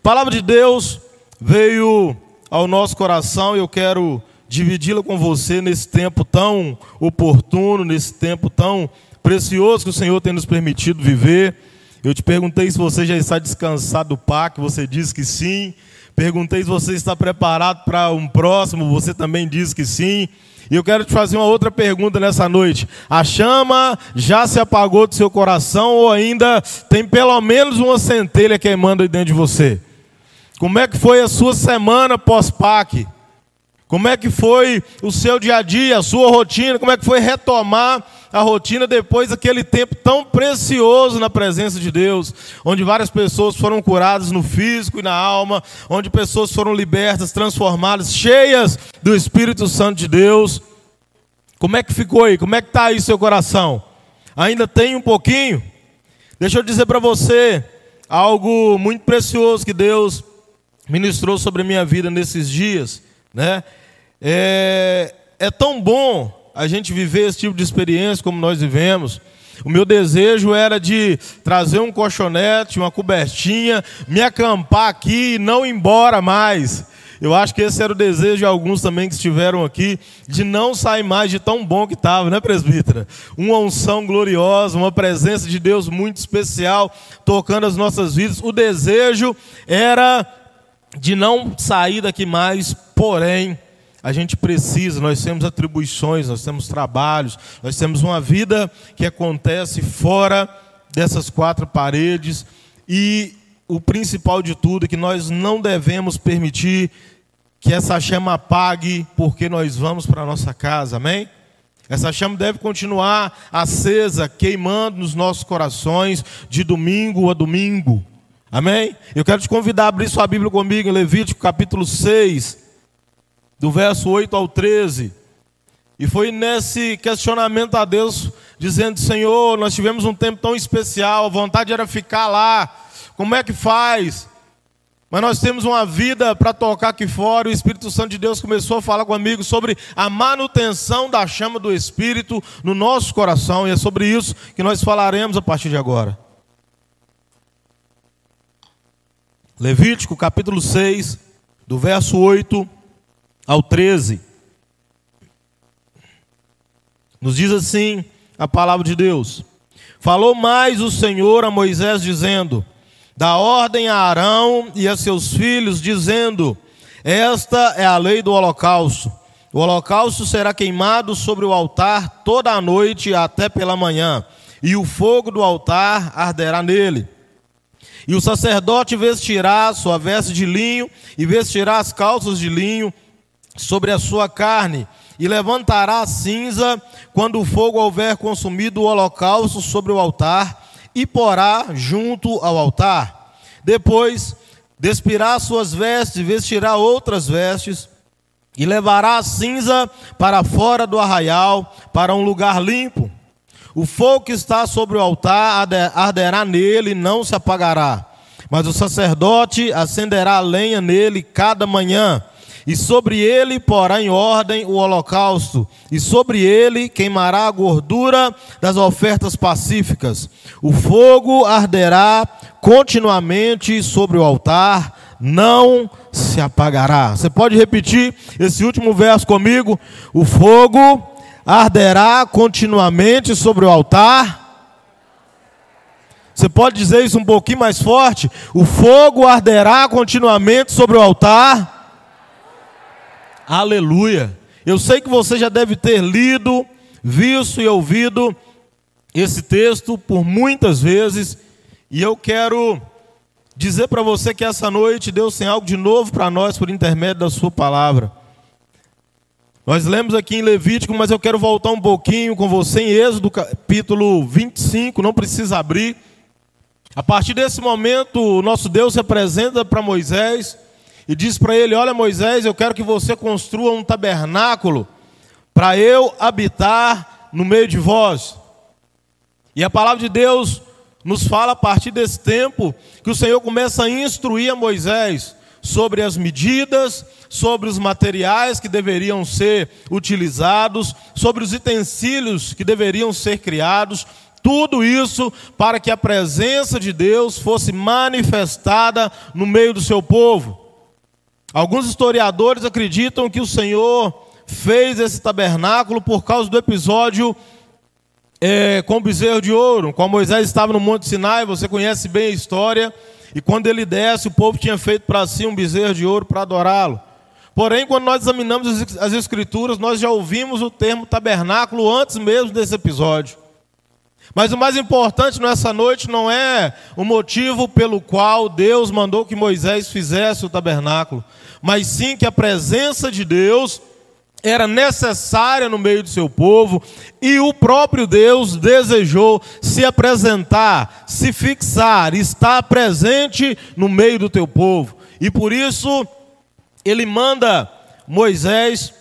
A palavra de Deus veio ao nosso coração e eu quero dividi-la com você nesse tempo tão oportuno, nesse tempo tão precioso que o Senhor tem nos permitido viver. Eu te perguntei se você já está descansado do PAC, você disse que sim. Perguntei se você está preparado para um próximo, você também disse que sim. E eu quero te fazer uma outra pergunta nessa noite. A chama já se apagou do seu coração ou ainda tem pelo menos uma centelha queimando aí dentro de você? Como é que foi a sua semana pós-PAC? Como é que foi o seu dia a dia, a sua rotina? Como é que foi retomar a rotina depois daquele tempo tão precioso na presença de Deus, onde várias pessoas foram curadas no físico e na alma, onde pessoas foram libertas, transformadas, cheias do Espírito Santo de Deus. Como é que ficou aí? Como é que está aí seu coração? Ainda tem um pouquinho? Deixa eu dizer para você algo muito precioso que Deus ministrou sobre a minha vida nesses dias, né? É, é tão bom a gente viver esse tipo de experiência como nós vivemos. O meu desejo era de trazer um colchonete, uma cobertinha, me acampar aqui e não ir embora mais. Eu acho que esse era o desejo de alguns também que estiveram aqui, de não sair mais de tão bom que estava, né, presbítera? Uma unção gloriosa, uma presença de Deus muito especial tocando as nossas vidas. O desejo era de não sair daqui mais, porém, a gente precisa, nós temos atribuições, nós temos trabalhos, nós temos uma vida que acontece fora dessas quatro paredes e o principal de tudo é que nós não devemos permitir que essa chama apague porque nós vamos para a nossa casa, amém? Essa chama deve continuar acesa, queimando nos nossos corações de domingo a domingo. Amém? Eu quero te convidar a abrir sua Bíblia comigo em Levítico capítulo 6, do verso 8 ao 13. E foi nesse questionamento a Deus, dizendo: Senhor, nós tivemos um tempo tão especial, a vontade era ficar lá, como é que faz? Mas nós temos uma vida para tocar aqui fora. O Espírito Santo de Deus começou a falar comigo sobre a manutenção da chama do Espírito no nosso coração, e é sobre isso que nós falaremos a partir de agora. Levítico capítulo 6, do verso 8 ao 13. Nos diz assim a palavra de Deus: Falou mais o Senhor a Moisés, dizendo: Dá ordem a Arão e a seus filhos, dizendo: Esta é a lei do holocausto. O holocausto será queimado sobre o altar toda a noite até pela manhã, e o fogo do altar arderá nele. E o sacerdote vestirá sua veste de linho e vestirá as calças de linho sobre a sua carne, e levantará a cinza quando o fogo houver consumido o holocausto sobre o altar, e porá junto ao altar. Depois despirá suas vestes, vestirá outras vestes, e levará a cinza para fora do arraial, para um lugar limpo. O fogo que está sobre o altar arderá nele e não se apagará. Mas o sacerdote acenderá a lenha nele cada manhã e sobre ele porá em ordem o holocausto, e sobre ele queimará a gordura das ofertas pacíficas. O fogo arderá continuamente sobre o altar, não se apagará. Você pode repetir esse último verso comigo? O fogo arderá continuamente sobre o altar. Você pode dizer isso um pouquinho mais forte? O fogo arderá continuamente sobre o altar Aleluia. Eu sei que você já deve ter lido, visto e ouvido esse texto por muitas vezes, e eu quero dizer para você que essa noite Deus tem algo de novo para nós por intermédio da Sua palavra. Nós lemos aqui em Levítico, mas eu quero voltar um pouquinho com você em Êxodo capítulo 25, não precisa abrir. A partir desse momento, o nosso Deus se apresenta para Moisés e diz para ele: Olha, Moisés, eu quero que você construa um tabernáculo para eu habitar no meio de vós. E a palavra de Deus nos fala a partir desse tempo que o Senhor começa a instruir a Moisés sobre as medidas, sobre os materiais que deveriam ser utilizados, sobre os utensílios que deveriam ser criados, Tudo isso para que a presença de Deus fosse manifestada no meio do seu povo. Alguns historiadores acreditam que o Senhor fez esse tabernáculo por causa do episódio é, com o bezerro de ouro. Quando Moisés estava no Monte Sinai, você conhece bem a história. E quando ele desce, o povo tinha feito para si um bezerro de ouro para adorá-lo. Porém, quando nós examinamos as Escrituras, nós já ouvimos o termo tabernáculo antes mesmo desse episódio. Mas o mais importante nessa noite não é o motivo pelo qual Deus mandou que Moisés fizesse o tabernáculo, mas sim que a presença de Deus era necessária no meio do seu povo e o próprio Deus desejou se apresentar, se fixar, estar presente no meio do teu povo. E por isso ele manda Moisés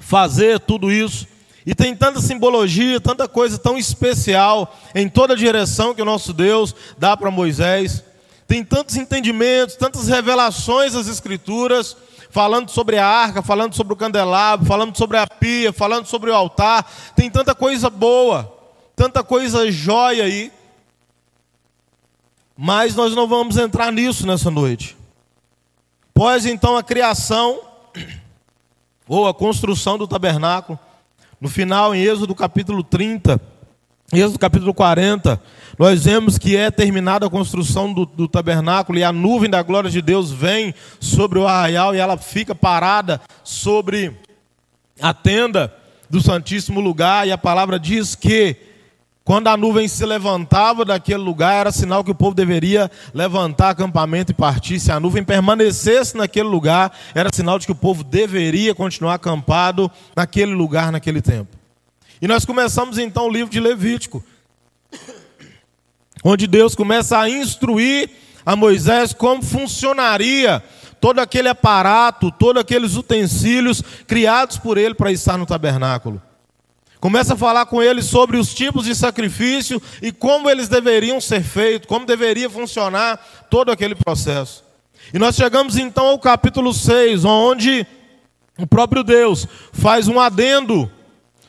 fazer tudo isso. E tem tanta simbologia, tanta coisa tão especial em toda a direção que o nosso Deus dá para Moisés. Tem tantos entendimentos, tantas revelações das Escrituras, falando sobre a arca, falando sobre o candelabro, falando sobre a pia, falando sobre o altar. Tem tanta coisa boa, tanta coisa jóia aí. Mas nós não vamos entrar nisso nessa noite. Pois então a criação, ou a construção do tabernáculo, no final, em Êxodo capítulo 30, Êxodo capítulo 40, nós vemos que é terminada a construção do, do, tabernáculo e a nuvem da glória de Deus vem sobre o arraial e ela fica parada sobre a tenda do Santíssimo Lugar. E a palavra diz que quando a nuvem se levantava daquele lugar, era sinal que o povo deveria levantar acampamento e partir. Se a nuvem permanecesse naquele lugar, era sinal de que o povo deveria continuar acampado naquele lugar, naquele tempo. E nós começamos então o livro de Levítico, onde Deus começa a instruir a Moisés como funcionaria todo aquele aparato, todos aqueles utensílios criados por ele para estar no tabernáculo. Começa a falar com ele sobre os tipos de sacrifício e como eles deveriam ser feitos, como deveria funcionar todo aquele processo. E nós chegamos então ao capítulo 6, onde o próprio Deus faz um adendo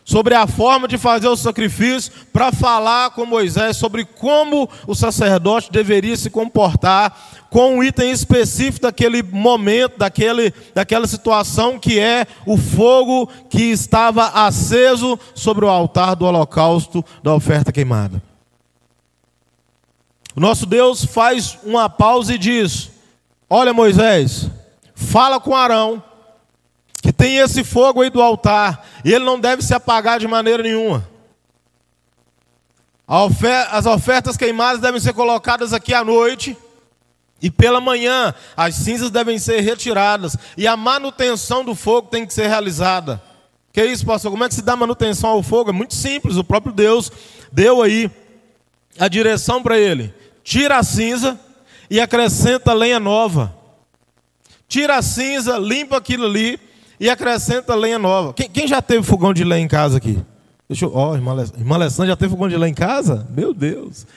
sobre a forma de fazer o sacrifício, para falar com Moisés sobre como o sacerdote deveria se comportar com um item específico daquele momento, daquele, daquela situação que é o fogo que estava aceso sobre o altar do holocausto da oferta queimada. O nosso Deus faz uma pausa e diz: Olha, Moisés, fala com Arão que tem esse fogo aí do altar, e ele não deve se apagar de maneira nenhuma. As ofertas queimadas devem ser colocadas aqui à noite, e pela manhã as cinzas devem ser retiradas, e a manutenção do fogo tem que ser realizada. Que isso, pastor? Como é que se dá manutenção ao fogo? É muito simples, o próprio Deus deu aí a direção para ele. Tira a cinza e acrescenta lenha nova. Tira a cinza, limpa aquilo ali e acrescenta lenha nova. Quem, quem já teve fogão de lenha em casa aqui? Deixa eu. Ó, oh, irmã, irmã Alessandra já teve fogão de lenha em casa? Meu Deus.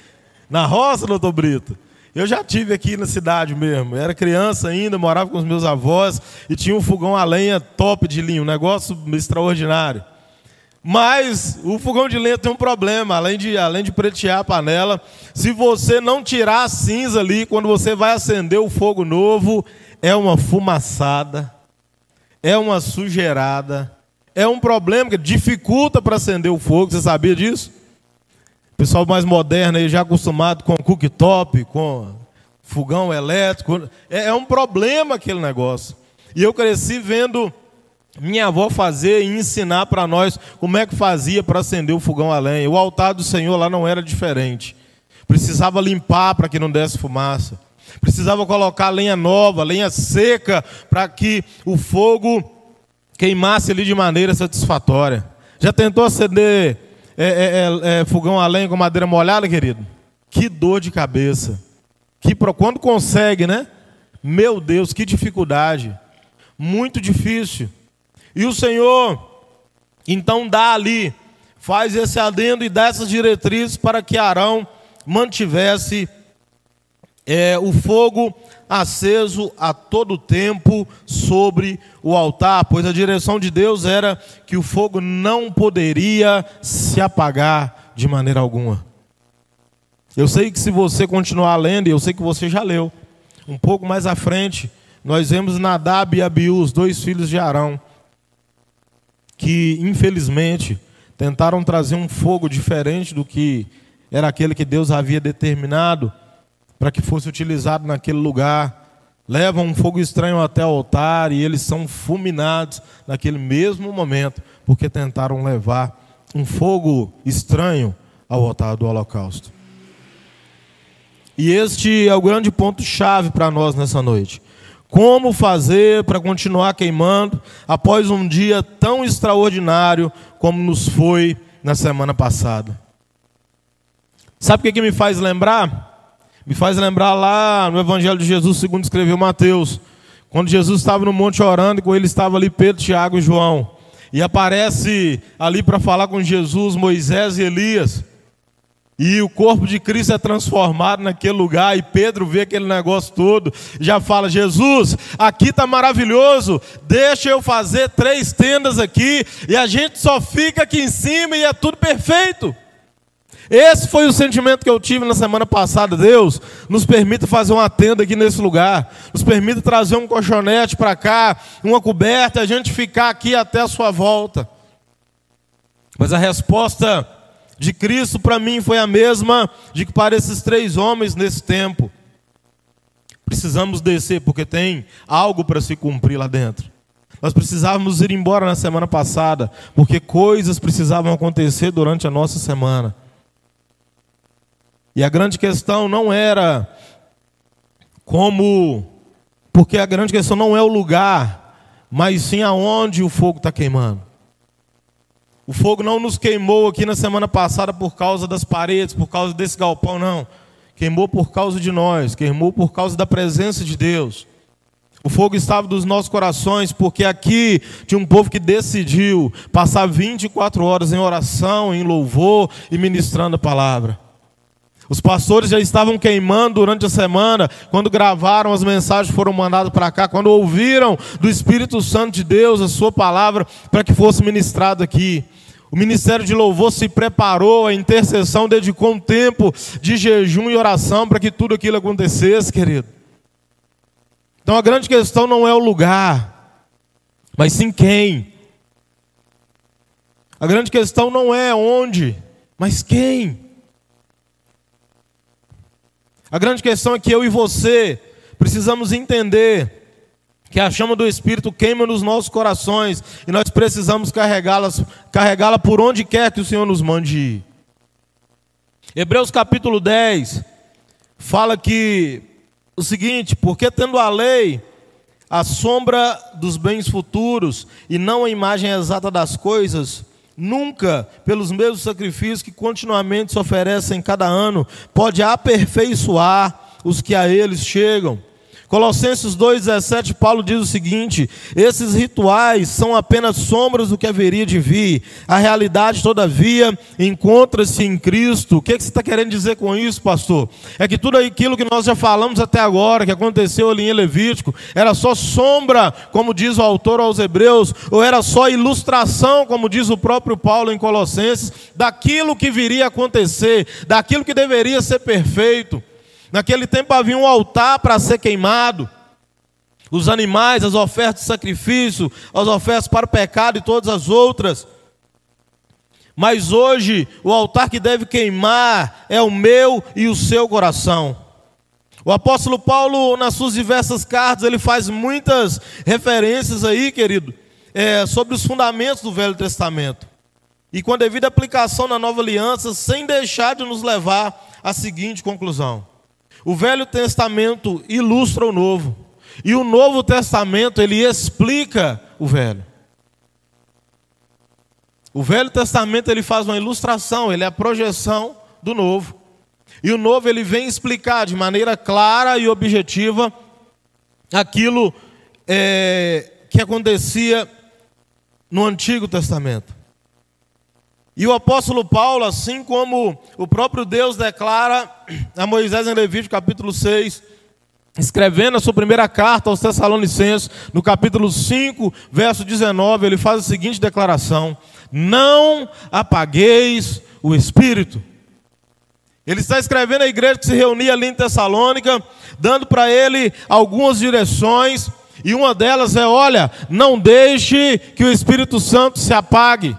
Na roça, doutor Brito. Eu já tive aqui na cidade mesmo. Eu era criança ainda, morava com os meus avós e tinha um fogão a lenha top de linho, um negócio extraordinário. Mas o fogão de lenha tem um problema, além de, além de pretear a panela, se você não tirar a cinza ali, quando você vai acender o fogo novo, é uma fumaçada é uma sujeirada, é um problema que dificulta para acender o fogo, você sabia disso? pessoal mais moderno aí, já acostumado com cooktop, com fogão elétrico, é, é um problema aquele negócio. E eu cresci vendo minha avó fazer e ensinar para nós como é que fazia para acender o fogão a lenha. O altar do Senhor lá não era diferente. Precisava limpar para que não desse fumaça. Precisava colocar lenha nova, lenha seca, para que o fogo queimasse ali de maneira satisfatória. Já tentou acender é, é, é, é fogão a lenha com madeira molhada, querido? Que dor de cabeça. Que quando consegue, né? Meu Deus, que dificuldade. Muito difícil. E o Senhor, então, dá ali, faz esse adendo e dá essas diretrizes para que Arão mantivesse é, o fogo aceso a todo tempo sobre o altar, pois a direção de Deus era que o fogo não poderia se apagar de maneira alguma. Eu sei que se você continuar lendo, eu sei que você já leu, um pouco mais à frente, nós vemos Nadab e Abiú, os dois filhos de Arão, que infelizmente tentaram trazer um fogo diferente do que era aquele que Deus havia determinado para que fosse utilizado naquele lugar. Levam um fogo estranho até o altar e eles são fulminados naquele mesmo momento, porque tentaram levar um fogo estranho ao altar do holocausto. E este é o grande ponto-chave para nós nessa noite. Como fazer para continuar queimando após um dia tão extraordinário como nos foi na semana passada? Sabe o que, que me faz lembrar? Me faz lembrar lá no Evangelho de Jesus, segundo escreveu Mateus, quando Jesus estava no monte orando, e com ele estava ali Pedro, Tiago e João. E aparece ali para falar com Jesus Moisés e Elias. E o corpo de Cristo é transformado naquele lugar, e Pedro vê aquele negócio todo, já fala: Jesus, aqui está maravilhoso, deixa eu fazer três tendas aqui, e a gente só fica aqui em cima e é tudo perfeito. Esse foi o sentimento que eu tive na semana passada. Deus, nos permita fazer uma tenda aqui nesse lugar, nos permita trazer um colchonete para cá, uma coberta, a gente ficar aqui até a sua volta. Mas a resposta de Cristo para mim foi a mesma de que para esses três homens nesse tempo. Precisamos descer porque tem algo para se cumprir lá dentro. Nós precisávamos ir embora na semana passada porque coisas precisavam acontecer durante a nossa semana. E a grande questão não era como, porque a grande questão não é o lugar, mas sim aonde o fogo está queimando. O fogo não nos queimou aqui na semana passada por causa das paredes, por causa desse galpão, não. Queimou por causa de nós, queimou por causa da presença de Deus. O fogo estava dos nossos corações, porque aqui tinha um povo que decidiu passar 24 horas em oração, em louvor e ministrando a palavra. Os pastores já estavam queimando durante a semana, quando gravaram as mensagens foram mandadas para cá, quando ouviram do Espírito Santo de Deus a sua palavra para que fosse ministrado aqui. O ministério de louvor se preparou, a intercessão dedicou um tempo de jejum e oração para que tudo aquilo acontecesse, querido. Então a grande questão não é o lugar, mas sim quem. A grande questão não é onde, mas quem. A grande questão é que eu e você precisamos entender que a chama do Espírito queima nos nossos corações e nós precisamos carregá-la carregá por onde quer que o Senhor nos mande ir. Hebreus capítulo 10 fala que o seguinte: porque tendo a lei a sombra dos bens futuros e não a imagem exata das coisas, nunca, pelos mesmos sacrifícios que continuamente se oferecem cada ano, pode aperfeiçoar os que a eles chegam. Colossenses 2,17, Paulo diz o seguinte: esses rituais são apenas sombras do que haveria de vir. A realidade, todavia, encontra-se em Cristo. O que, é que você está querendo dizer com isso, pastor? É que tudo aquilo que nós já falamos até agora, que aconteceu ali em Levítico, era só sombra, como diz o autor aos Hebreus, ou era só ilustração, como diz o próprio Paulo em Colossenses, daquilo que viria a acontecer, daquilo que deveria ser perfeito. Naquele tempo havia um altar para ser queimado. Os animais, as ofertas de sacrifício, as ofertas para o pecado e todas as outras. Mas hoje, o altar que deve queimar é o meu e o seu coração. O apóstolo Paulo, nas suas diversas cartas, ele faz muitas referências aí, querido, é, sobre os fundamentos do Velho Testamento. E com a devida aplicação na nova aliança, sem deixar de nos levar à seguinte conclusão: o Velho Testamento ilustra o Novo. E o Novo Testamento, ele explica o Velho. O Velho Testamento, ele faz uma ilustração, ele é a projeção do Novo. E o Novo, ele vem explicar de maneira clara e objetiva aquilo é, que acontecia no Antigo Testamento. E o apóstolo Paulo, assim como o próprio Deus declara a Moisés em Levítico capítulo 6, escrevendo a sua primeira carta aos Tessalonicenses, no capítulo 5, verso 19, ele faz a seguinte declaração: Não apagueis o espírito. Ele está escrevendo à igreja que se reunia ali em Tessalônica, dando para ele algumas direções, e uma delas é: olha, não deixe que o Espírito Santo se apague.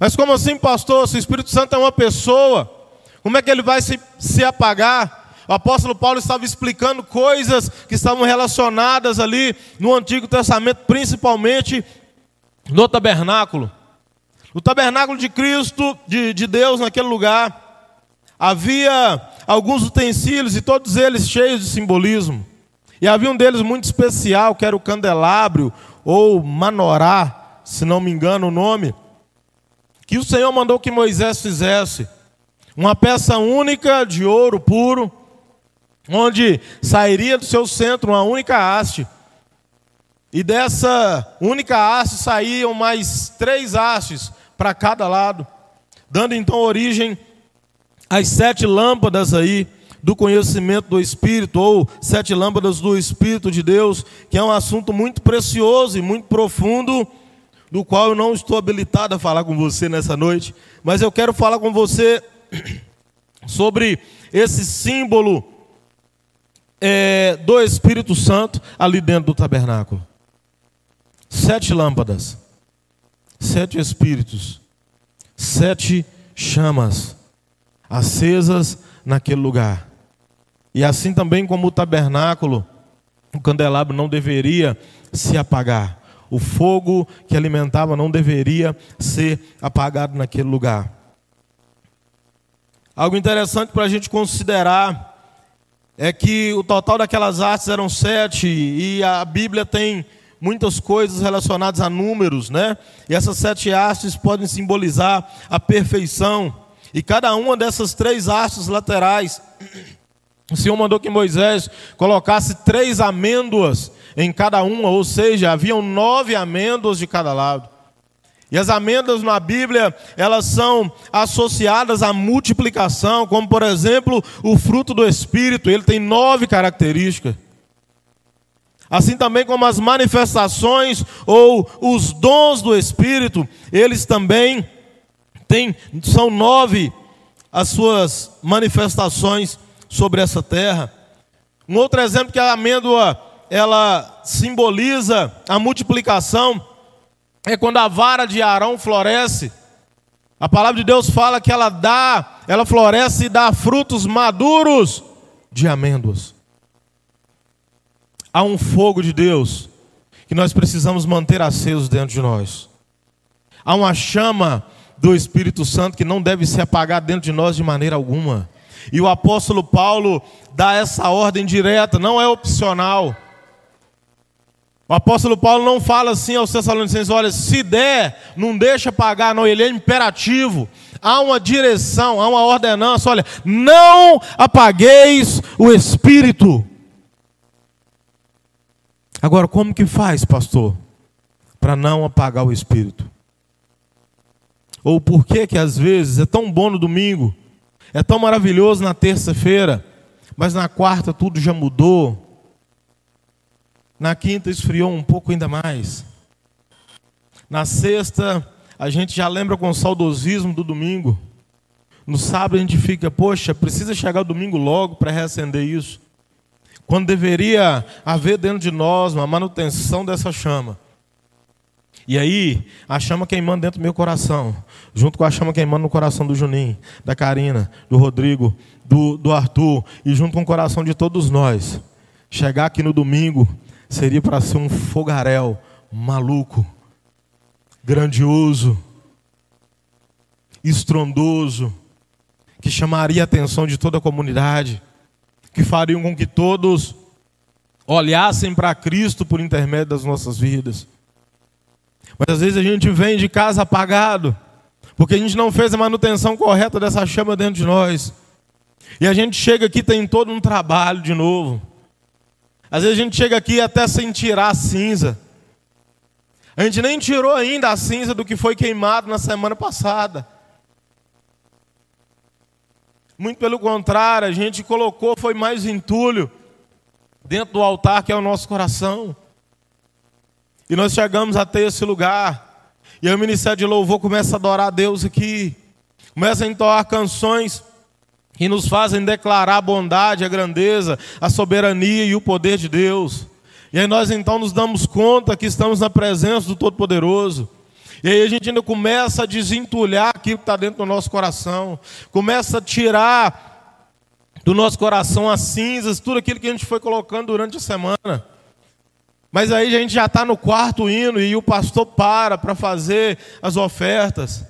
Mas como assim, pastor? Se o Espírito Santo é uma pessoa, como é que ele vai se, se apagar? O apóstolo Paulo estava explicando coisas que estavam relacionadas ali no Antigo Testamento, principalmente no tabernáculo. O tabernáculo de Cristo, de, de Deus naquele lugar, Havia alguns utensílios e todos eles cheios de simbolismo. E havia um deles muito especial, que era o candelabro ou manorá, se não me engano o nome, que o Senhor mandou que Moisés fizesse. Uma peça única de ouro puro, onde sairia do seu centro uma única haste. E dessa única haste saíam mais três hastes para cada lado, dando então origem as sete lâmpadas aí do conhecimento do Espírito, ou sete lâmpadas do Espírito de Deus, que é um assunto muito precioso e muito profundo, do qual eu não estou habilitado a falar com você nessa noite, mas eu quero falar com você sobre esse símbolo é, do Espírito Santo ali dentro do tabernáculo. Sete lâmpadas, sete espíritos, sete chamas acesas naquele lugar. E assim também como o tabernáculo, o candelabro não deveria se apagar. O fogo que alimentava não deveria ser apagado naquele lugar. Algo interessante para a gente considerar é que o total daquelas artes eram sete, e a Bíblia tem muitas coisas relacionadas a números, né? E essas sete hastes podem simbolizar a perfeição. E cada uma dessas três hastes laterais, o Senhor mandou que Moisés colocasse três amêndoas em cada uma, ou seja, haviam nove amêndoas de cada lado. E as amêndoas na Bíblia, elas são associadas à multiplicação, como por exemplo o fruto do Espírito, ele tem nove características. Assim também como as manifestações ou os dons do Espírito, eles também tem, são nove as suas manifestações sobre essa terra. Um outro exemplo que a amêndoa ela simboliza a multiplicação é quando a vara de Arão floresce. A palavra de Deus fala que ela dá, ela floresce e dá frutos maduros de amêndoas. Há um fogo de Deus que nós precisamos manter aceso dentro de nós. Há uma chama do Espírito Santo que não deve se apagar dentro de nós de maneira alguma. E o apóstolo Paulo dá essa ordem direta, não é opcional. O apóstolo Paulo não fala assim aos Tessalonicenses: olha, se der, não deixa pagar, não, ele é imperativo. Há uma direção, há uma ordenança: olha, não apagueis o espírito. Agora, como que faz, pastor, para não apagar o espírito? Ou por que que às vezes é tão bom no domingo, é tão maravilhoso na terça-feira, mas na quarta tudo já mudou. Na quinta esfriou um pouco ainda mais. Na sexta a gente já lembra com o saudosismo do domingo. No sábado a gente fica, poxa, precisa chegar o domingo logo para reacender isso. Quando deveria haver dentro de nós uma manutenção dessa chama. E aí, a chama queimando dentro do meu coração, junto com a chama queimando no coração do Juninho, da Karina, do Rodrigo, do, do Arthur, e junto com o coração de todos nós. Chegar aqui no domingo seria para ser um fogaréu maluco, grandioso, estrondoso, que chamaria a atenção de toda a comunidade, que faria com que todos olhassem para Cristo por intermédio das nossas vidas. Mas às vezes a gente vem de casa apagado, porque a gente não fez a manutenção correta dessa chama dentro de nós. E a gente chega aqui tem todo um trabalho de novo. Às vezes a gente chega aqui até sem tirar a cinza. A gente nem tirou ainda a cinza do que foi queimado na semana passada. Muito pelo contrário, a gente colocou, foi mais entulho dentro do altar que é o nosso coração. E nós chegamos até esse lugar. E o ministério de louvor começa a adorar a Deus aqui. Começa a entoar canções que nos fazem declarar a bondade, a grandeza, a soberania e o poder de Deus. E aí nós então nos damos conta que estamos na presença do Todo-Poderoso. E aí a gente ainda começa a desentulhar aquilo que está dentro do nosso coração, começa a tirar do nosso coração as cinzas, tudo aquilo que a gente foi colocando durante a semana. Mas aí a gente já está no quarto hino e o pastor para para fazer as ofertas.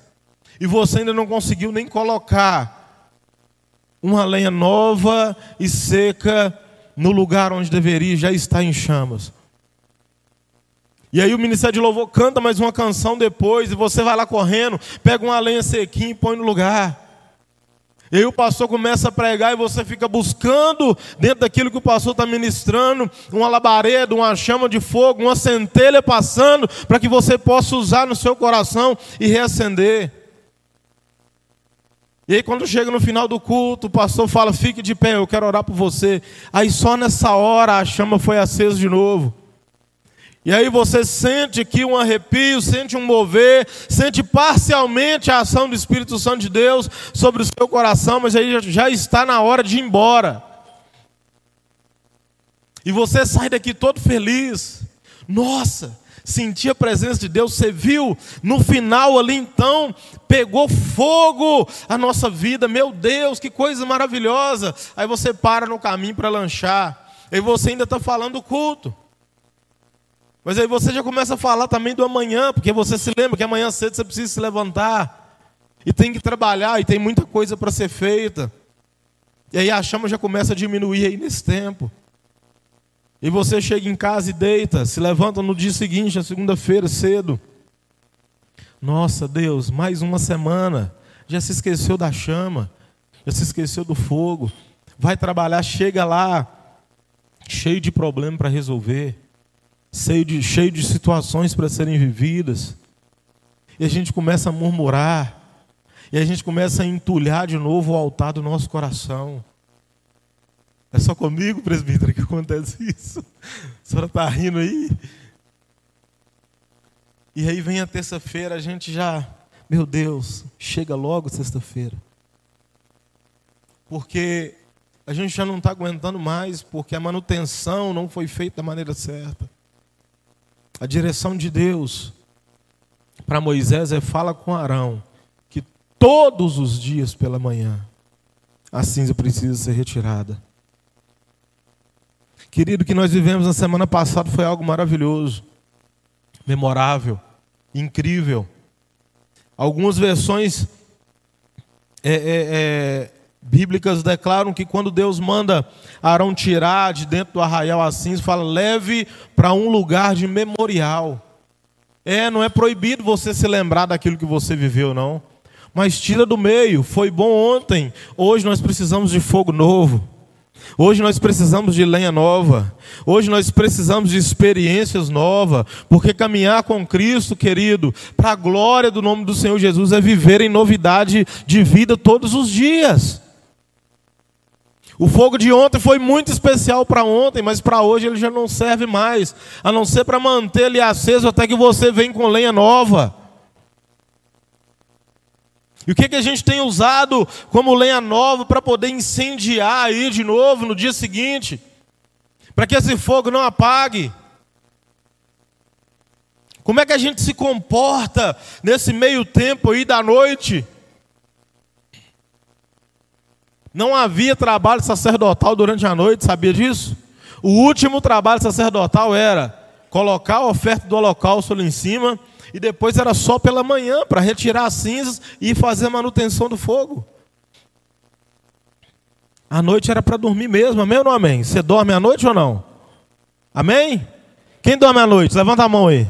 E você ainda não conseguiu nem colocar uma lenha nova e seca no lugar onde deveria já estar em chamas. E aí o Ministério de Louvor canta mais uma canção depois, e você vai lá correndo, pega uma lenha sequinha e põe no lugar. E aí o pastor começa a pregar e você fica buscando, dentro daquilo que o pastor está ministrando, uma labareda, uma chama de fogo, uma centelha passando, para que você possa usar no seu coração e reacender. E aí, quando chega no final do culto, o pastor fala: fique de pé, eu quero orar por você. Aí, só nessa hora, a chama foi acesa de novo. E aí você sente aqui um arrepio, sente um mover, sente parcialmente a ação do Espírito Santo de Deus sobre o seu coração, mas aí já está na hora de ir embora. E você sai daqui todo feliz. Nossa, senti a presença de Deus, você viu no final ali então, pegou fogo a nossa vida, meu Deus, que coisa maravilhosa. Aí você para no caminho para lanchar, aí você ainda está falando do culto. Mas aí você já começa a falar também do amanhã, porque você se lembra que amanhã cedo você precisa se levantar, e tem que trabalhar, e tem muita coisa para ser feita. E aí a chama já começa a diminuir aí nesse tempo. E você chega em casa e deita, se levanta no dia seguinte, na segunda-feira, cedo. Nossa, Deus, mais uma semana. Já se esqueceu da chama, já se esqueceu do fogo. Vai trabalhar, chega lá, cheio de problema para resolver, cheio de, cheio de situações para serem vividas. E a gente começa a murmurar, e a gente começa a entulhar de novo o altar do nosso coração. É só comigo, presbítero, que acontece isso? A senhora está rindo aí? E aí vem a terça-feira, a gente já, meu Deus, chega logo sexta-feira. Porque a gente já não está aguentando mais, porque a manutenção não foi feita da maneira certa. A direção de Deus para Moisés é fala com Arão que todos os dias pela manhã a cinza precisa ser retirada. Querido, o que nós vivemos na semana passada foi algo maravilhoso, memorável, incrível. Algumas versões é, é, é, bíblicas declaram que quando Deus manda Arão tirar de dentro do arraial assim, fala, leve para um lugar de memorial. É, não é proibido você se lembrar daquilo que você viveu, não. Mas tira do meio. Foi bom ontem. Hoje nós precisamos de fogo novo. Hoje nós precisamos de lenha nova. Hoje nós precisamos de experiências novas. Porque caminhar com Cristo, querido, para a glória do nome do Senhor Jesus, é viver em novidade de vida todos os dias. O fogo de ontem foi muito especial para ontem, mas para hoje ele já não serve mais, a não ser para manter ele aceso até que você venha com lenha nova. E o que, que a gente tem usado como lenha nova para poder incendiar aí de novo no dia seguinte? Para que esse fogo não apague? Como é que a gente se comporta nesse meio tempo aí da noite? Não havia trabalho sacerdotal durante a noite, sabia disso? O último trabalho sacerdotal era colocar a oferta do holocausto ali em cima e depois era só pela manhã para retirar as cinzas e fazer a manutenção do fogo. A noite era para dormir mesmo, amém ou não amém? Você dorme à noite ou não? Amém? Quem dorme à noite? Levanta a mão aí.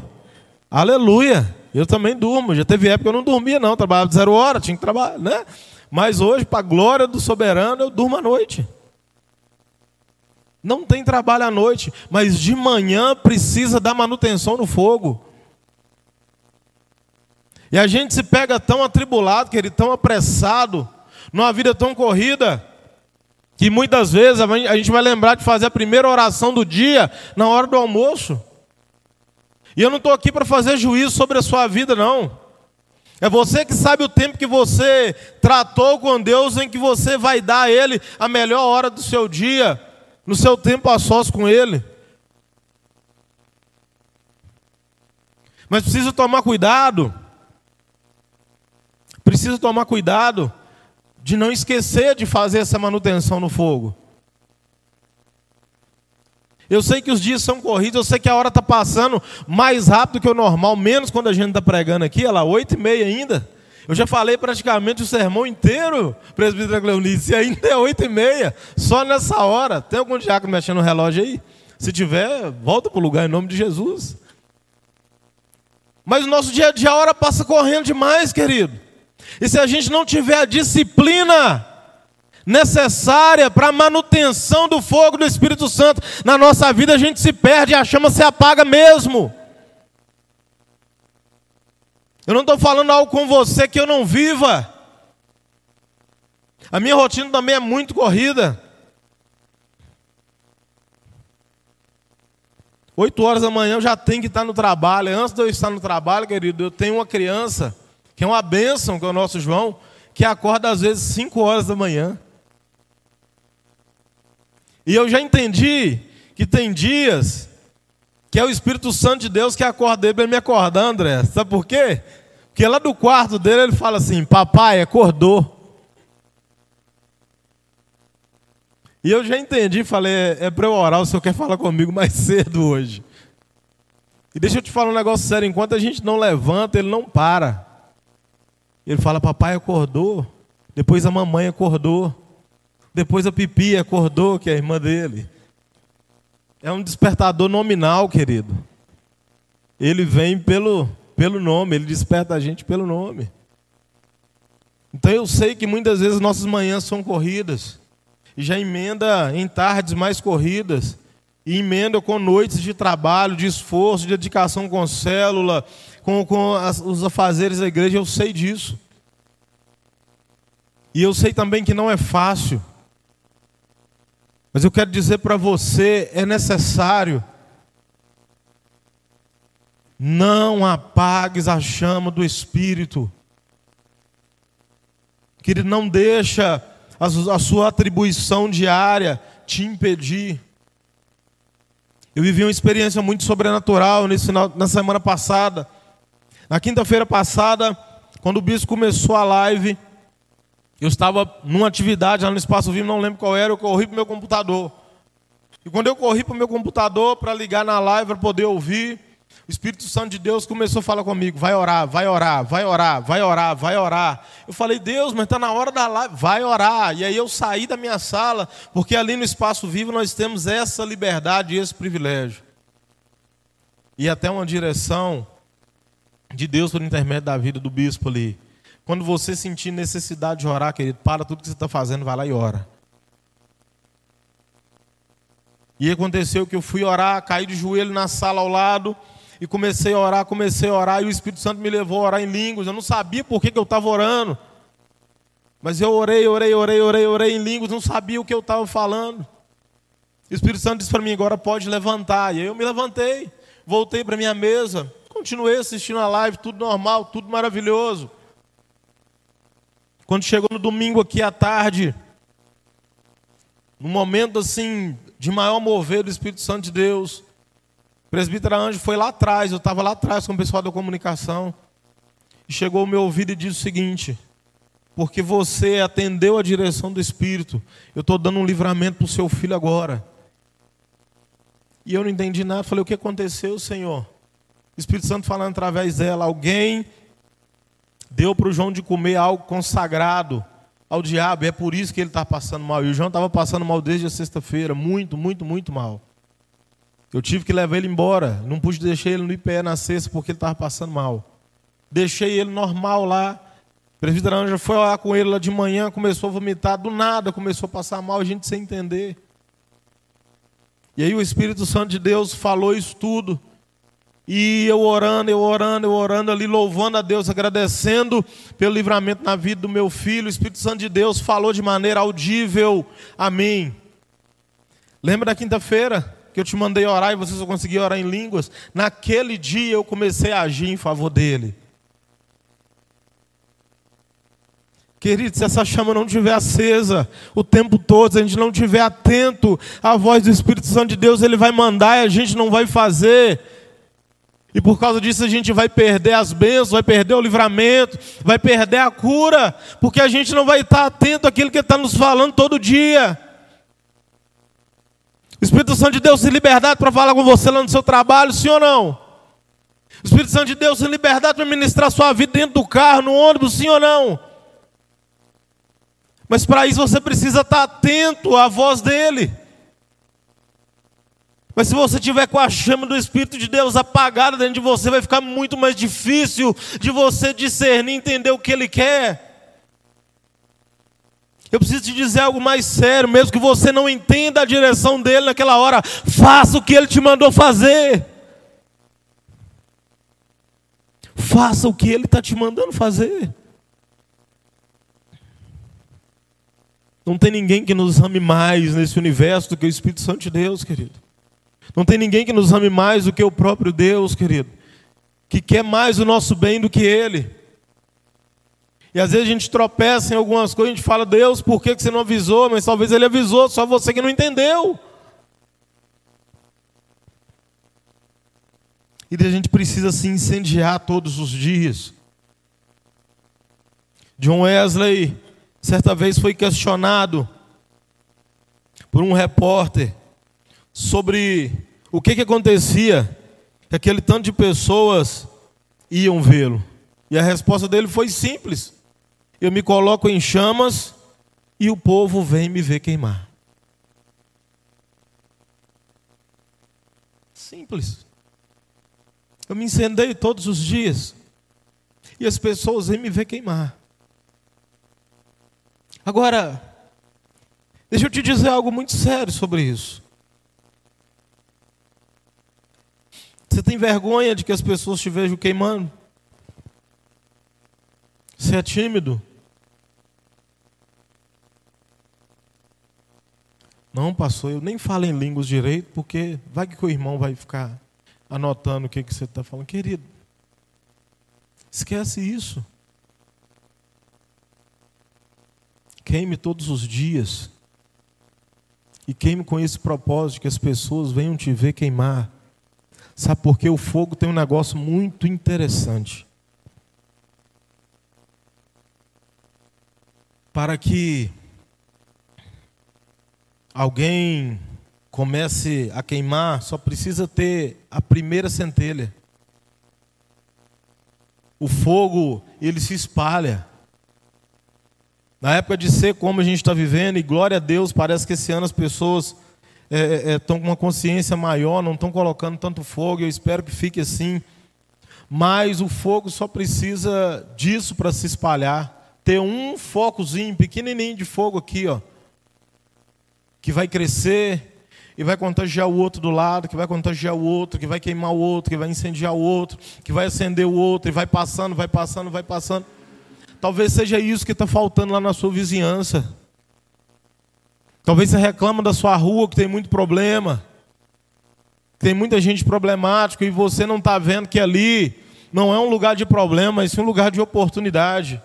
Aleluia. Eu também durmo. Já teve época que eu não dormia, não. Trabalhava zero hora, tinha que trabalhar, né? Mas hoje, para a glória do soberano, eu durmo à noite. Não tem trabalho à noite, mas de manhã precisa dar manutenção no fogo. E a gente se pega tão atribulado, querido, tão apressado, numa vida tão corrida, que muitas vezes a gente vai lembrar de fazer a primeira oração do dia na hora do almoço. E eu não estou aqui para fazer juízo sobre a sua vida, não. É você que sabe o tempo que você tratou com Deus, em que você vai dar a Ele a melhor hora do seu dia, no seu tempo a sós com Ele. Mas precisa tomar cuidado. Precisa tomar cuidado de não esquecer de fazer essa manutenção no fogo. Eu sei que os dias são corridos, eu sei que a hora está passando mais rápido que o normal, menos quando a gente está pregando aqui, olha lá, oito e meia ainda. Eu já falei praticamente o sermão inteiro, presbítero Cleonice, e ainda é oito e meia, só nessa hora. Tem algum diácono mexendo no relógio aí? Se tiver, volta para o lugar em nome de Jesus. Mas o nosso dia a dia, a hora passa correndo demais, querido. E se a gente não tiver a disciplina necessária para a manutenção do fogo do Espírito Santo na nossa vida, a gente se perde a chama se apaga mesmo. Eu não estou falando algo com você que eu não viva. A minha rotina também é muito corrida. Oito horas da manhã eu já tenho que estar no trabalho. Antes de eu estar no trabalho, querido, eu tenho uma criança, que é uma bênção, que é o nosso João, que acorda às vezes cinco horas da manhã. E eu já entendi que tem dias que é o Espírito Santo de Deus que acorda ele para me acordar, André. Sabe por quê? Porque lá do quarto dele ele fala assim: Papai, acordou. E eu já entendi, falei: É, é para eu orar, o senhor quer falar comigo mais cedo hoje. E deixa eu te falar um negócio sério: enquanto a gente não levanta, ele não para. Ele fala: Papai acordou. Depois a mamãe acordou. Depois a Pipi acordou, que é a irmã dele. É um despertador nominal, querido. Ele vem pelo, pelo nome, ele desperta a gente pelo nome. Então eu sei que muitas vezes nossas manhãs são corridas. E já emenda em tardes mais corridas. E emenda com noites de trabalho, de esforço, de dedicação com célula, com, com as, os afazeres da igreja. Eu sei disso. E eu sei também que não é fácil. Mas eu quero dizer para você: é necessário. Não apagues a chama do Espírito. Que ele não deixa a sua atribuição diária te impedir. Eu vivi uma experiência muito sobrenatural nesse, na semana passada. Na quinta-feira passada, quando o bispo começou a live, eu estava numa atividade lá no Espaço Vivo, não lembro qual era, eu corri para o meu computador. E quando eu corri para o meu computador para ligar na live, para poder ouvir, o Espírito Santo de Deus começou a falar comigo: vai orar, vai orar, vai orar, vai orar, vai orar. Eu falei: Deus, mas está na hora da live, vai orar. E aí eu saí da minha sala, porque ali no Espaço Vivo nós temos essa liberdade e esse privilégio. E até uma direção de Deus por intermédio da vida do bispo ali. Quando você sentir necessidade de orar, querido, para tudo que você está fazendo, vai lá e ora. E aconteceu que eu fui orar, caí de joelho na sala ao lado e comecei a orar, comecei a orar e o Espírito Santo me levou a orar em línguas. Eu não sabia por que, que eu estava orando. Mas eu orei, orei, orei, orei, orei em línguas, não sabia o que eu estava falando. O Espírito Santo disse para mim: agora pode levantar. E aí eu me levantei, voltei para minha mesa, continuei assistindo a live, tudo normal, tudo maravilhoso. Quando chegou no domingo aqui à tarde, no momento assim de maior mover do Espírito Santo de Deus, o presbítero Anjo foi lá atrás, eu estava lá atrás com o pessoal da comunicação, e chegou ao meu ouvido e disse o seguinte: porque você atendeu a direção do Espírito, eu estou dando um livramento para o seu filho agora. E eu não entendi nada, falei: o que aconteceu, Senhor? O Espírito Santo falando através dela, alguém deu para o João de comer algo consagrado ao diabo, é por isso que ele está passando mal. E o João estava passando mal desde a sexta-feira, muito, muito, muito mal. Eu tive que levar ele embora, não pude deixar ele no IPE na sexta porque ele estava passando mal. Deixei ele normal lá. O presbítero Anja foi lá com ele lá de manhã, começou a vomitar, do nada começou a passar mal, a gente sem entender. E aí o Espírito Santo de Deus falou isso tudo. E eu orando, eu orando, eu orando ali, louvando a Deus, agradecendo pelo livramento na vida do meu filho. O Espírito Santo de Deus falou de maneira audível a mim. Lembra da quinta-feira que eu te mandei orar e você só conseguia orar em línguas? Naquele dia eu comecei a agir em favor dele. Querido, se essa chama não estiver acesa o tempo todo, se a gente não estiver atento à voz do Espírito Santo de Deus, ele vai mandar e a gente não vai fazer. E por causa disso a gente vai perder as bênçãos, vai perder o livramento, vai perder a cura, porque a gente não vai estar atento àquilo que está nos falando todo dia. O Espírito Santo de Deus tem liberdade para falar com você lá no seu trabalho, sim ou não? O Espírito Santo de Deus tem liberdade para ministrar sua vida dentro do carro, no ônibus, sim ou não? Mas para isso você precisa estar atento à voz dele. Mas se você tiver com a chama do Espírito de Deus apagada dentro de você, vai ficar muito mais difícil de você discernir, entender o que ele quer. Eu preciso te dizer algo mais sério, mesmo que você não entenda a direção dele naquela hora, faça o que ele te mandou fazer. Faça o que ele está te mandando fazer. Não tem ninguém que nos ame mais nesse universo do que o Espírito Santo de Deus, querido. Não tem ninguém que nos ame mais do que o próprio Deus, querido. Que quer mais o nosso bem do que Ele. E às vezes a gente tropeça em algumas coisas, a gente fala, Deus, por que você não avisou? Mas talvez Ele avisou, só você que não entendeu. E a gente precisa se incendiar todos os dias. John Wesley certa vez foi questionado por um repórter sobre o que, que acontecia que aquele tanto de pessoas iam vê-lo. E a resposta dele foi simples: eu me coloco em chamas e o povo vem me ver queimar. Simples. Eu me incendeio todos os dias e as pessoas vêm me ver queimar. Agora, deixa eu te dizer algo muito sério sobre isso. Você tem vergonha de que as pessoas te vejam queimando? Você é tímido? Não, pastor, eu nem falo em línguas direito, porque vai que o irmão vai ficar anotando o que, que você está falando. Querido, esquece isso. Queime todos os dias. E queime com esse propósito que as pessoas venham te ver queimar. Sabe por quê? O fogo tem um negócio muito interessante. Para que alguém comece a queimar, só precisa ter a primeira centelha. O fogo, ele se espalha. Na época de ser como a gente está vivendo, e glória a Deus, parece que esse ano as pessoas estão é, é, é com uma consciência maior, não estão colocando tanto fogo, eu espero que fique assim. Mas o fogo só precisa disso para se espalhar. Ter um focozinho pequenininho de fogo aqui, ó, que vai crescer e vai contagiar o outro do lado, que vai contagiar o outro, que vai queimar o outro, que vai incendiar o outro, que vai acender o outro, e vai passando, vai passando, vai passando. Talvez seja isso que está faltando lá na sua vizinhança. Talvez você reclama da sua rua que tem muito problema. Tem muita gente problemática e você não está vendo que ali não é um lugar de problema, mas sim um lugar de oportunidade.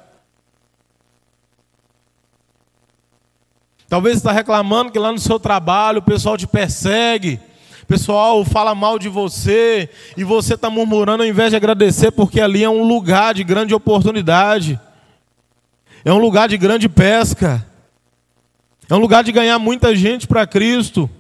Talvez você está reclamando que lá no seu trabalho o pessoal te persegue, o pessoal fala mal de você, e você está murmurando ao invés de agradecer, porque ali é um lugar de grande oportunidade é um lugar de grande pesca, é um lugar de ganhar muita gente para Cristo.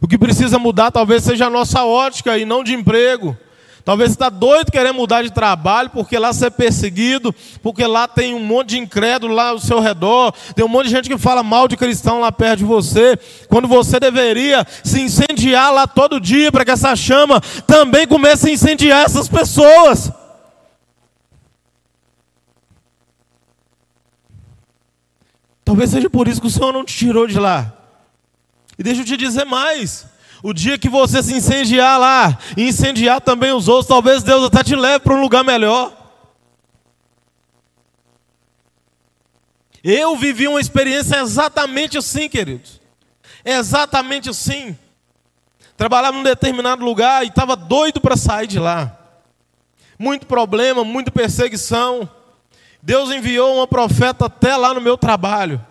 O que precisa mudar talvez seja a nossa ótica e não de emprego. Talvez você está doido querendo mudar de trabalho, porque lá você é perseguido, porque lá tem um monte de incrédulo lá ao seu redor, tem um monte de gente que fala mal de cristão lá perto de você, quando você deveria se incendiar lá todo dia para que essa chama também comece a incendiar essas pessoas. Talvez seja por isso que o Senhor não te tirou de lá. E deixa eu te dizer mais. O dia que você se incendiar lá e incendiar também os outros, talvez Deus até te leve para um lugar melhor. Eu vivi uma experiência exatamente assim, queridos. Exatamente assim. Trabalhava num determinado lugar e estava doido para sair de lá. Muito problema, muita perseguição. Deus enviou uma profeta até lá no meu trabalho,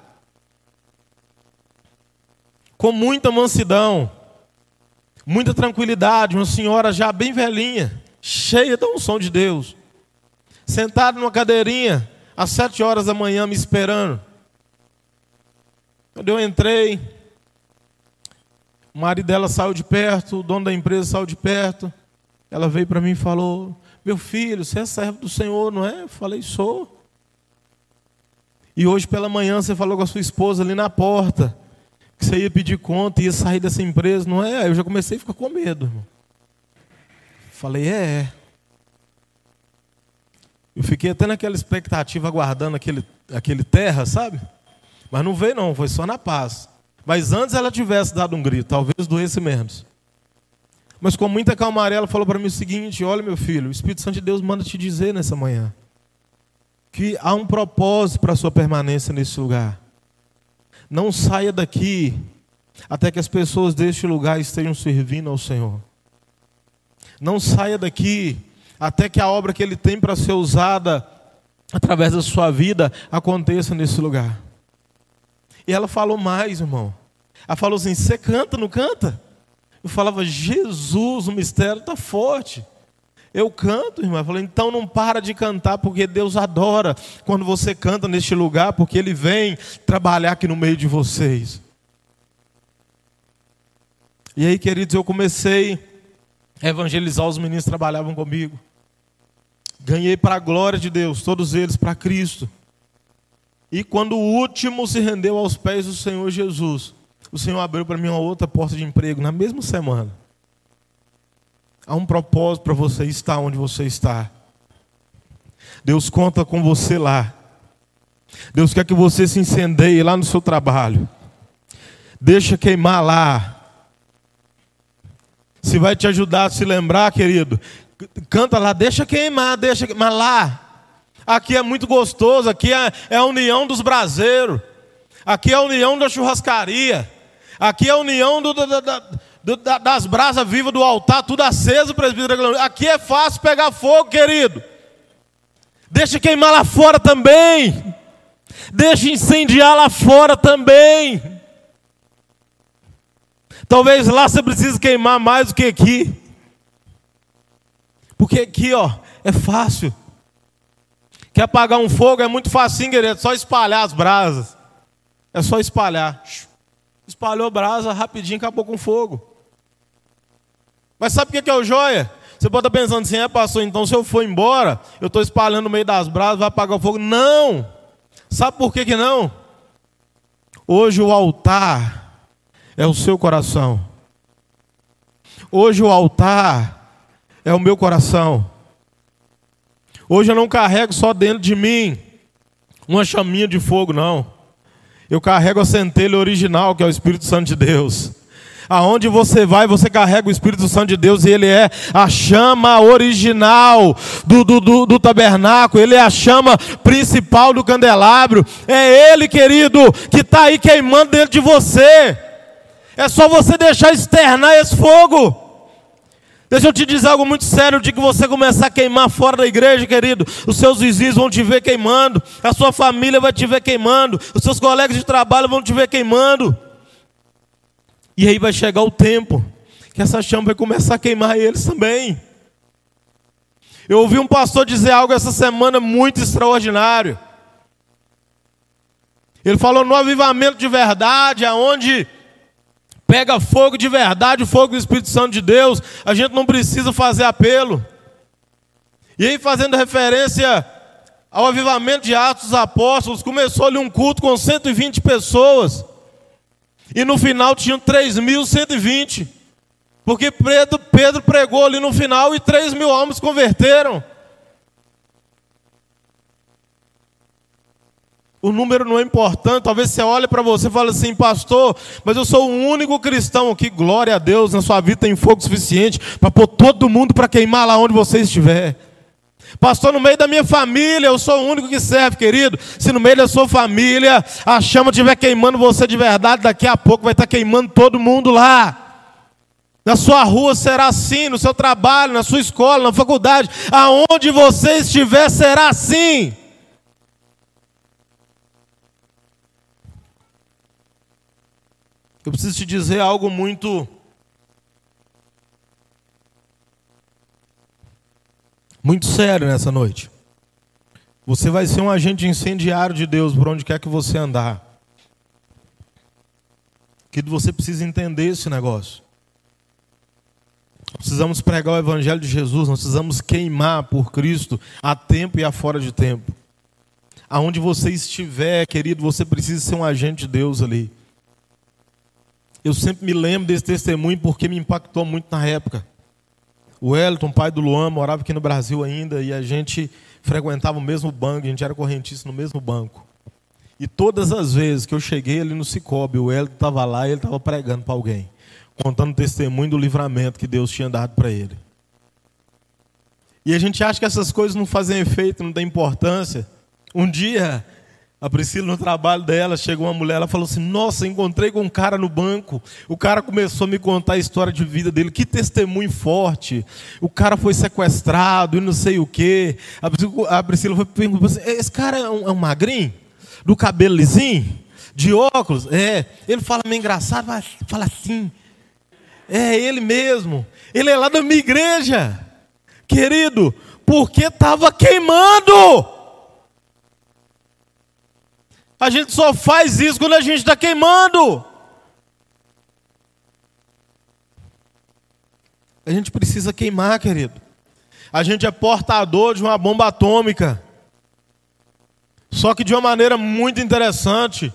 com muita mansidão, muita tranquilidade, uma senhora já bem velhinha, cheia da unção de Deus, sentada numa cadeirinha, às sete horas da manhã, me esperando. Quando eu entrei, o marido dela saiu de perto, o dono da empresa saiu de perto. Ela veio para mim e falou: Meu filho, você é servo do Senhor, não é? Eu falei: Sou. E hoje pela manhã você falou com a sua esposa ali na porta que você ia pedir conta, ia sair dessa empresa, não é? Eu já comecei a ficar com medo, irmão. Falei: É. é. Eu fiquei até naquela expectativa, aguardando aquele, aquele terra, sabe? Mas não veio, não, foi só na paz. Mas antes ela tivesse dado um grito, talvez doesse menos. Mas com muita calmaria, ela falou para mim o seguinte: Olha, meu filho, o Espírito Santo de Deus manda te dizer nessa manhã que há um propósito para a sua permanência nesse lugar. Não saia daqui até que as pessoas deste lugar estejam servindo ao Senhor. Não saia daqui até que a obra que Ele tem para ser usada através da sua vida aconteça nesse lugar. E ela falou mais, irmão. Ela falou assim: Você canta, não canta? Eu falava: Jesus, o mistério está forte. Eu canto, irmão. Eu falei: Então não para de cantar, porque Deus adora quando você canta neste lugar, porque Ele vem trabalhar aqui no meio de vocês. E aí, queridos, eu comecei a evangelizar os meninos que trabalhavam comigo. Ganhei para a glória de Deus, todos eles para Cristo. E quando o último se rendeu aos pés do Senhor Jesus, o Senhor abriu para mim uma outra porta de emprego na mesma semana. Há um propósito para você estar onde você está. Deus conta com você lá. Deus quer que você se incendeie lá no seu trabalho. Deixa queimar lá. Se vai te ajudar a se lembrar, querido, canta lá, deixa queimar, deixa queimar lá. Aqui é muito gostoso, aqui é, é a união dos braseiros, aqui é a união da churrascaria, aqui é a união do, das brasas vivas do altar, tudo aceso, presbítero. Aqui é fácil pegar fogo, querido. Deixa queimar lá fora também. Deixa incendiar lá fora também. Talvez lá você precise queimar mais do que aqui. Porque aqui, ó, é fácil. Quer apagar um fogo? É muito facinho, querido. É só espalhar as brasas. É só espalhar. Espalhou brasa, rapidinho acabou com fogo. Mas sabe o que é o joia? Você pode estar pensando assim, é pastor, então se eu for embora, eu estou espalhando no meio das brasas, vai apagar o fogo. Não! Sabe por que, que não? Hoje o altar é o seu coração. Hoje o altar é o meu coração. Hoje eu não carrego só dentro de mim uma chaminha de fogo, não. Eu carrego a centelha original, que é o Espírito Santo de Deus. Aonde você vai, você carrega o Espírito Santo de Deus e ele é a chama original do, do, do, do, tabernáculo, ele é a chama principal do candelabro. É ele, querido, que está aí queimando dentro de você. É só você deixar externar esse fogo. Deixa eu te dizer algo muito sério: de que você começar a queimar fora da igreja, querido, os seus vizinhos vão te ver queimando, a sua família vai te ver queimando, os seus colegas de trabalho vão te ver queimando. E aí vai chegar o tempo que essa chama vai começar a queimar eles também. Eu ouvi um pastor dizer algo essa semana muito extraordinário. Ele falou no avivamento de verdade, aonde pega fogo de verdade, o fogo do Espírito Santo de Deus, a gente não precisa fazer apelo. E aí, fazendo referência ao avivamento de Atos dos Apóstolos, começou ali um culto com 120 pessoas, e no final tinham 3.120, porque Pedro, Pedro pregou ali no final e 3 mil almas converteram. O número não é importante. Talvez você olhe para você e fale assim, pastor, mas eu sou o único cristão aqui. Glória a Deus, na sua vida tem fogo suficiente para pôr todo mundo para queimar lá onde você estiver. Pastor, no meio da minha família, eu sou o único que serve, querido. Se no meio da sua família a chama estiver queimando você de verdade, daqui a pouco vai estar queimando todo mundo lá. Na sua rua será assim, no seu trabalho, na sua escola, na faculdade, aonde você estiver será assim. Eu preciso te dizer algo muito muito sério nessa noite. Você vai ser um agente incendiário de Deus por onde quer que você andar. Que você precisa entender esse negócio. Precisamos pregar o Evangelho de Jesus, nós precisamos queimar por Cristo a tempo e a fora de tempo. Aonde você estiver, querido, você precisa ser um agente de Deus ali. Eu sempre me lembro desse testemunho porque me impactou muito na época. O Wellington, pai do Luan, morava aqui no Brasil ainda e a gente frequentava o mesmo banco, a gente era correntista no mesmo banco. E todas as vezes que eu cheguei ali no Cicobi, o Wellington estava lá e ele estava pregando para alguém, contando testemunho do livramento que Deus tinha dado para ele. E a gente acha que essas coisas não fazem efeito, não têm importância. Um dia, a Priscila, no trabalho dela, chegou uma mulher, ela falou assim: Nossa, encontrei com um cara no banco. O cara começou a me contar a história de vida dele. Que testemunho forte. O cara foi sequestrado e não sei o quê. A Priscila foi perguntar assim: Esse cara é um, é um magrinho? Do cabelo lisinho? De óculos? É. Ele fala meio engraçado, mas fala assim. É ele mesmo. Ele é lá da minha igreja. Querido, porque estava queimando. A gente só faz isso quando a gente está queimando. A gente precisa queimar, querido. A gente é portador de uma bomba atômica. Só que de uma maneira muito interessante.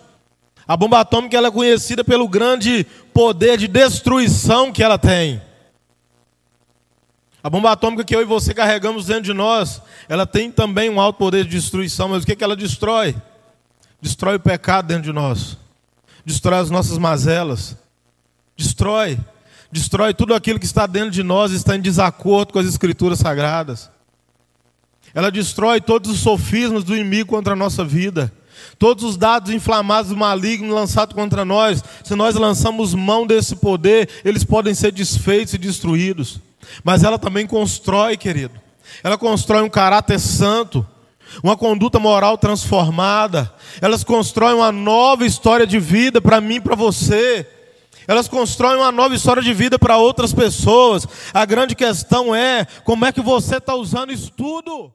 A bomba atômica ela é conhecida pelo grande poder de destruição que ela tem. A bomba atômica que eu e você carregamos dentro de nós, ela tem também um alto poder de destruição, mas o que, que ela destrói? Destrói o pecado dentro de nós, destrói as nossas mazelas, destrói, destrói tudo aquilo que está dentro de nós e está em desacordo com as escrituras sagradas. Ela destrói todos os sofismas do inimigo contra a nossa vida. Todos os dados inflamados do maligno lançados contra nós, se nós lançamos mão desse poder, eles podem ser desfeitos e destruídos. Mas ela também constrói, querido. Ela constrói um caráter santo, uma conduta moral transformada. Elas constroem uma nova história de vida para mim para você. Elas constroem uma nova história de vida para outras pessoas. A grande questão é como é que você está usando isso tudo.